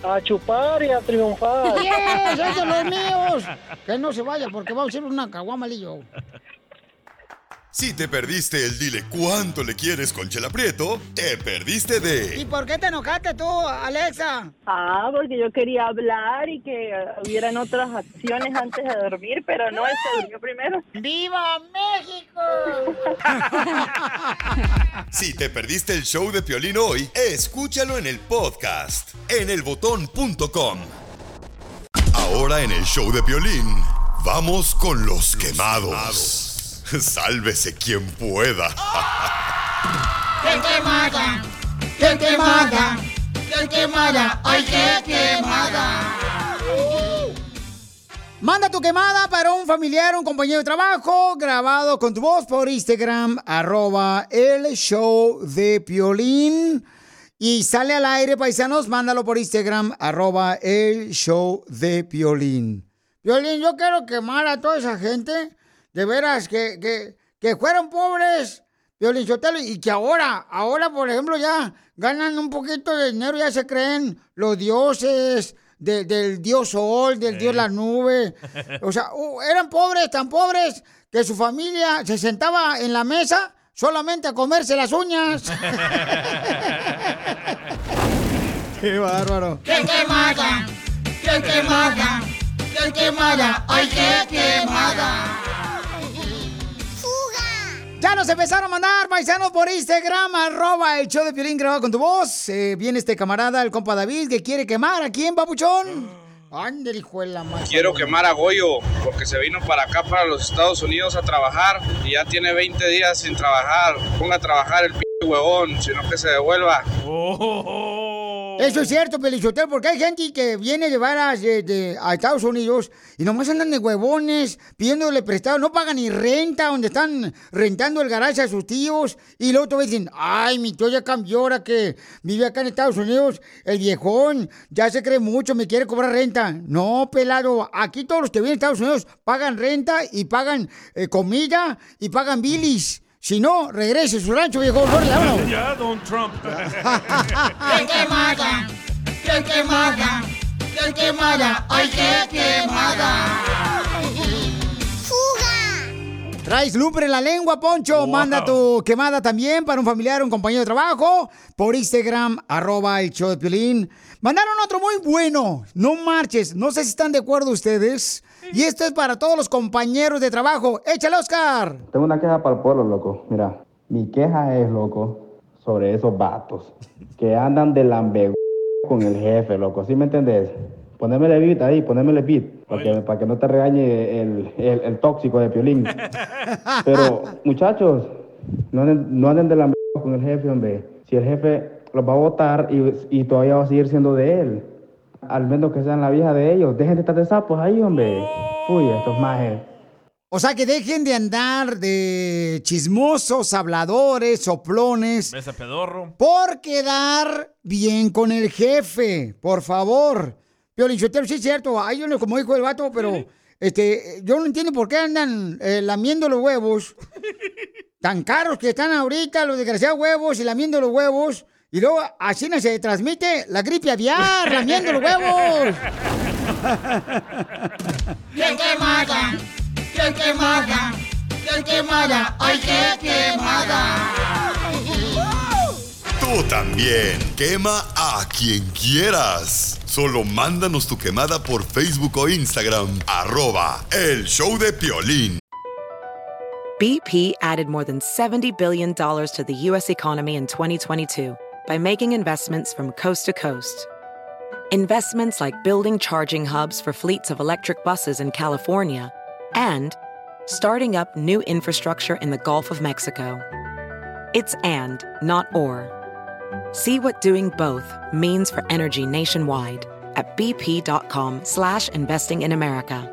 A chupar y a triunfar. ¡Yes! ¡Es de los míos! Que no se vaya porque vamos a hacer una caguamalillo. Si te perdiste el dile cuánto le quieres con Chela Prieto, te perdiste de ¿Y por qué te enojaste tú, Alexa? Ah, porque yo quería hablar y que hubieran otras acciones antes de dormir, pero no, él se durmió primero. ¡Viva México! Si te perdiste el show de Piolín hoy, escúchalo en el podcast en elbotón.com. Ahora en el show de Piolín, vamos con los quemados. Sálvese quien pueda. ¡Qué quemada! ¡Qué quemada! ¡Qué quemada! ¡Ay, qué quemada! Manda tu quemada para un familiar, un compañero de trabajo, grabado con tu voz por Instagram, arroba el show de Piolín. Y sale al aire, paisanos, mándalo por Instagram, arroba el show de Piolín. Piolín, yo quiero quemar a toda esa gente, de veras, que, que, que fueron pobres, Piolín Sotelo, y que ahora, ahora, por ejemplo, ya ganan un poquito de dinero, ya se creen los dioses, de- del dios sol, del dios la nube. O sea, uh, eran pobres, tan pobres, que su familia se sentaba en la mesa solamente a comerse las uñas. ¡Qué bárbaro! ¡Qué quemada! ¡Qué quemada! ¡Qué quemada! ¡Ay, qué quemada! Ya nos empezaron a mandar paisanos por Instagram, arroba el show de Piolín grabado con tu voz. Eh, viene este camarada, el compa David, que quiere quemar. ¿A quién, papuchón? Ándale, hijo de la madre. Quiero quemar a Goyo porque se vino para acá, para los Estados Unidos a trabajar y ya tiene 20 días sin trabajar. Ponga a trabajar el p huevón, sino que se devuelva. Eso es cierto, Pelichotero, porque hay gente que viene de varas de, a Estados Unidos y nomás andan de huevones pidiéndole prestado, no pagan ni renta donde están rentando el garaje a sus tíos y luego te dicen, ay, mi tío ya cambió ahora que vive acá en Estados Unidos, el viejón ya se cree mucho, me quiere cobrar renta. No, pelado, aquí todos los que viven a Estados Unidos pagan renta y pagan eh, comida y pagan bilis. Si no, regrese a su rancho, viejo. ¡Órale! Ya, Don Trump. ¡Qué quemada! ¡Qué quemada! ¡Qué quemada! ¡Ay, qué quemada! Traes lumbre en la lengua, Poncho. Manda tu quemada también para un familiar, un compañero de trabajo. Por Instagram, arroba el show de Piolín. Mandaron otro muy bueno. No marches. No sé si están de acuerdo ustedes. Y esto es para todos los compañeros de trabajo. ¡Échale, Oscar! Tengo una queja para el pueblo, loco. Mira, mi queja es, loco, sobre esos vatos que andan de lambe con el jefe, loco. ¿Sí me entendés? Ponémele beat ahí, ponémele beat, para que, para que no te regañe el, el- el tóxico de Piolín. Pero, muchachos, no anden, no anden de con el jefe, hombre. Si el jefe los va a votar y, y todavía va a seguir siendo de él. Al menos que sean la vieja de ellos. Dejen de estar de sapos ahí, hombre. Uy, estos majes. O sea, que dejen de andar de chismosos, habladores, soplones. Ese pedorro. Por quedar bien con el jefe, por favor. Piolín sí es cierto, hay uno como dijo el vato, pero este, yo no entiendo por qué andan eh, lamiendo los huevos. Tan caros que están ahorita los desgraciados huevos y lamiendo los huevos. Y luego así no se transmite la gripe aviar, lamiendo los huevos. ¡Qué quemada! ¡Qué quemada! ¡Qué quemada! ¡Ay, qué quemada! Tú también. Quema a quien quieras. Solo mándanos tu quemada por Facebook o Instagram. Arroba el show de Piolín. BP added more than $70 billion to the U.S. economy in 2022 by making investments from coast to coast. Investments like building charging hubs for fleets of electric buses in California and starting up new infrastructure in the Gulf of Mexico. It's and, not or. See what doing both means for energy nationwide at bp.com slash investing in America.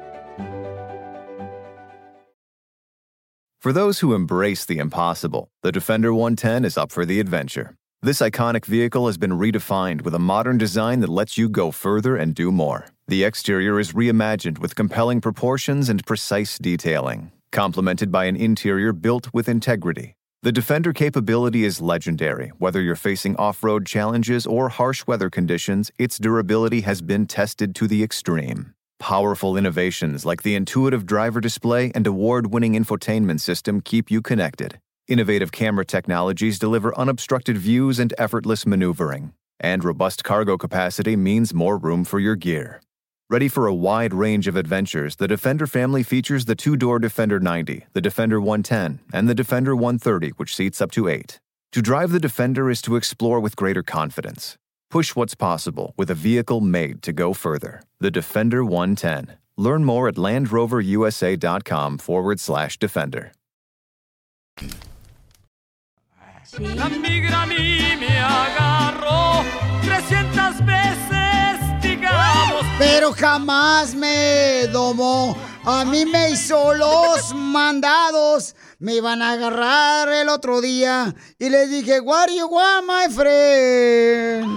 For those who embrace the impossible, the Defender 110 is up for the adventure. This iconic vehicle has been redefined with a modern design that lets you go further and do more. The exterior is reimagined with compelling proportions and precise detailing, complemented by an interior built with integrity. The Defender capability is legendary. Whether you're facing off road challenges or harsh weather conditions, its durability has been tested to the extreme. Powerful innovations like the intuitive driver display and award winning infotainment system keep you connected. Innovative camera technologies deliver unobstructed views and effortless maneuvering. And robust cargo capacity means more room for your gear. Ready for a wide range of adventures, the Defender family features the two door Defender 90, the Defender 110, and the Defender 130, which seats up to eight. To drive the Defender is to explore with greater confidence. Push what's possible with a vehicle made to go further. The Defender 110. Learn more at LandRoverUSA.com forward slash Defender. La migra a mí me agarró 300 veces, digamos. Pero jamás me domó. A mí me hizo los mandados. Me iban a agarrar el otro día. Y le dije, what do you want, my friend?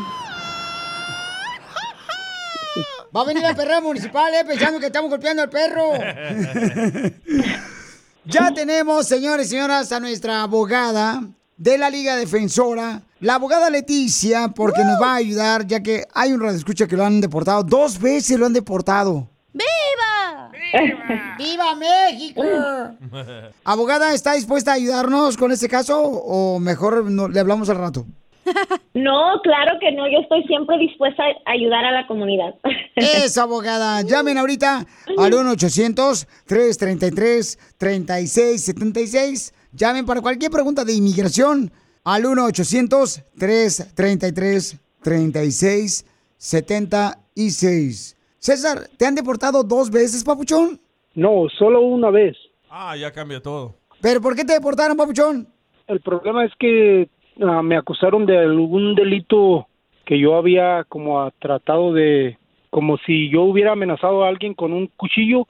Va a venir la perra municipal, eh, pensando que estamos golpeando al perro. ya tenemos, señores y señoras, a nuestra abogada de la Liga Defensora, la abogada Leticia, porque nos va a ayudar, ya que hay un radioescucha que lo han deportado. Dos veces lo han deportado. ¡Viva! ¡Viva México! Abogada, ¿está dispuesta a ayudarnos con este caso o mejor no- le hablamos al rato? No, claro que no. Yo estoy siempre dispuesta a ayudar a la comunidad. Eso, abogada. Llamen ahorita al 1-800-333-3676. Llamen para cualquier pregunta de inmigración al 1-800-333-3676. César, ¿te han deportado dos veces, papuchón? No, solo una vez. Ah, ya cambia todo. ¿Pero por qué te deportaron, papuchón? El problema es que ah, me acusaron de algún delito que yo había como tratado de, como si yo hubiera amenazado a alguien con un cuchillo,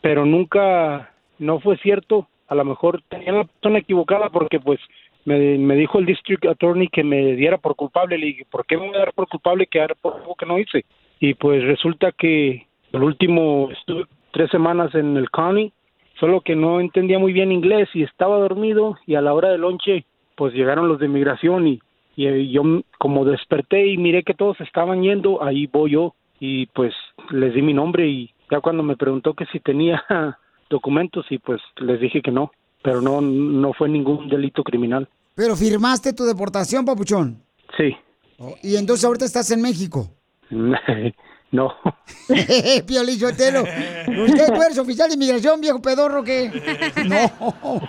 pero nunca, no fue cierto. A lo mejor tenía la persona equivocada porque pues me, me dijo el district attorney que me diera por culpable. Le dije, ¿por qué me voy a dar por culpable que dar por algo que no hice? Y pues resulta que el último estuve tres semanas en el county, solo que no entendía muy bien inglés y estaba dormido y a la hora del lonche pues llegaron los de migración y, y yo como desperté y miré que todos estaban yendo, ahí voy yo y pues les di mi nombre y ya cuando me preguntó que si tenía documentos y pues les dije que no, pero no no fue ningún delito criminal. Pero firmaste tu deportación, papuchón. Sí. Y entonces ahorita estás en México. no. Piolín Sotelo. ¿Usted tú eres oficial de inmigración, viejo pedorro, qué? No.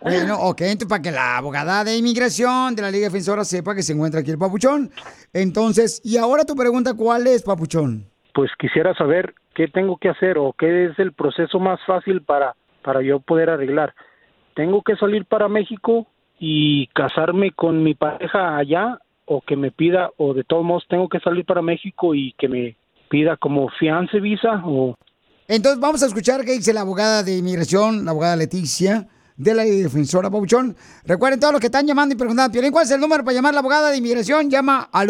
Bueno, ok, entonces para que la abogada de inmigración de la Liga Defensora sepa que se encuentra aquí el papuchón. Entonces, y ahora tu pregunta, ¿cuál es, papuchón? Pues quisiera saber qué tengo que hacer o qué es el proceso más fácil para para yo poder arreglar. ¿Tengo que salir para México y casarme con mi pareja allá o que me pida o de todos modos tengo que salir para México y que me pida como fiance visa o Entonces vamos a escuchar qué dice la abogada de inmigración, la abogada Leticia, de la Defensora Papuchón. Recuerden todos los que están llamando y preguntando, ¿cuál es el número para llamar la abogada de inmigración? Llama al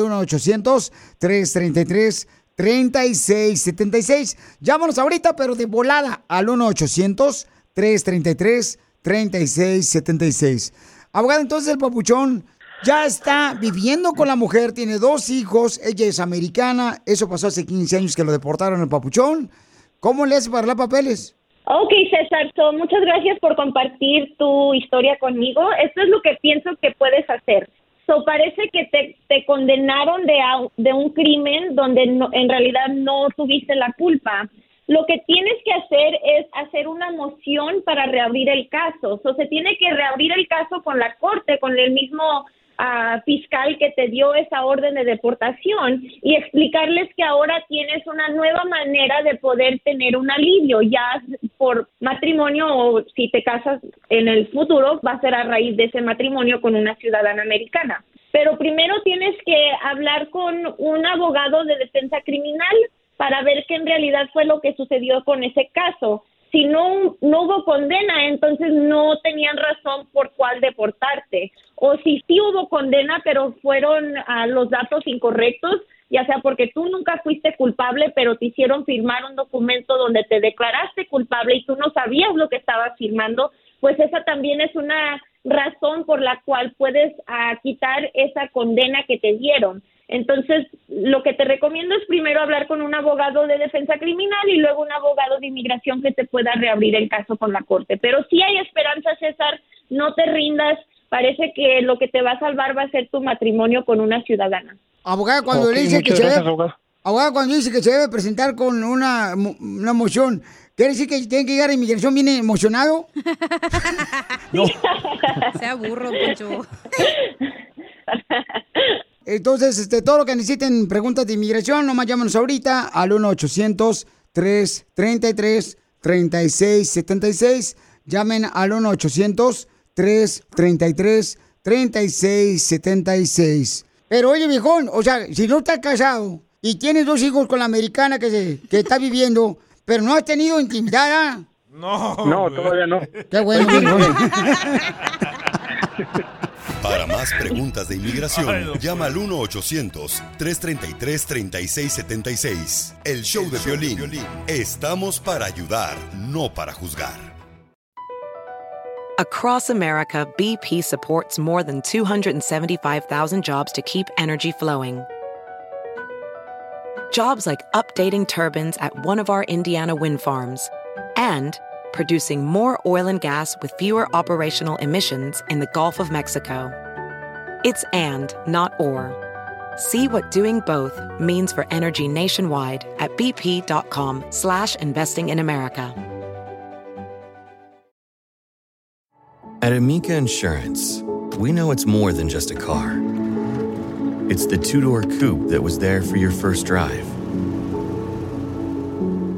1-800-333-3676. Llámanos ahorita, pero de volada, al 1-800-333-3676. Abogada, entonces el Papuchón ya está viviendo con la mujer, tiene dos hijos, ella es americana, eso pasó hace 15 años que lo deportaron el Papuchón. ¿Cómo le hace para arreglar papeles? Ok, César, muchas gracias por compartir tu historia conmigo. Esto es lo que pienso que puedes hacer. So, parece que te, te condenaron de, de un crimen donde no- en realidad no tuviste la culpa. Lo que tienes que hacer es hacer una moción para reabrir el caso. So, se tiene que reabrir el caso con la corte, con el mismo ah, fiscal que te dio esa orden de deportación y explicarles que ahora tienes una nueva manera de poder tener un alivio, ya por matrimonio o si te casas en el futuro, va a ser a raíz de ese matrimonio con una ciudadana americana. Pero primero tienes que hablar con un abogado de defensa criminal para ver qué en realidad fue lo que sucedió con ese caso. Si no, no hubo condena, entonces no tenían razón por cuál deportarte. O si sí hubo condena, pero fueron ah, los datos incorrectos, ya sea porque tú nunca fuiste culpable, pero te hicieron firmar un documento donde te declaraste culpable y tú no sabías lo que estabas firmando, pues esa también es una razón por la cual puedes ah, quitar esa condena que te dieron. Entonces, lo que te recomiendo es primero hablar con un abogado de defensa criminal y luego un abogado de inmigración que te pueda reabrir el caso con la corte. Pero sí hay esperanza, César, no te rindas. Parece que lo que te va a salvar va a ser tu matrimonio con una ciudadana. Abogada, cuando le dice que se debe, abogada. abogada, cuando dice que se debe presentar con una, mo- una moción, ¿quiere decir que tiene que llegar a inmigración viene emocionado? no. Sea burro, Poncho. Entonces, este, todo lo que necesiten preguntas de inmigración, nomás llámanos ahorita al 1-800-333-3676. Llamen al 1-800-333-3676. Pero oye, viejón, o sea, si no estás casado y tienes dos hijos con la americana que, se, que está viviendo, pero no has tenido intimidad, ¿ah? No. No, todavía no. Qué bueno, viejón. Para más preguntas de inmigración, Ay, llama al 1-800-333-3676. El show de violín. Estamos para ayudar, no para juzgar. Across America, BP supports more than 275,000 jobs to keep energy flowing. Jobs like updating turbines at one of our Indiana wind farms and producing more oil and gas with fewer operational emissions in the Gulf of Mexico. It's and, not or. See what doing both means for energy nationwide at bp.com slash investing in America. At Amica Insurance, we know it's more than just a car. It's the two door coupe that was there for your first drive,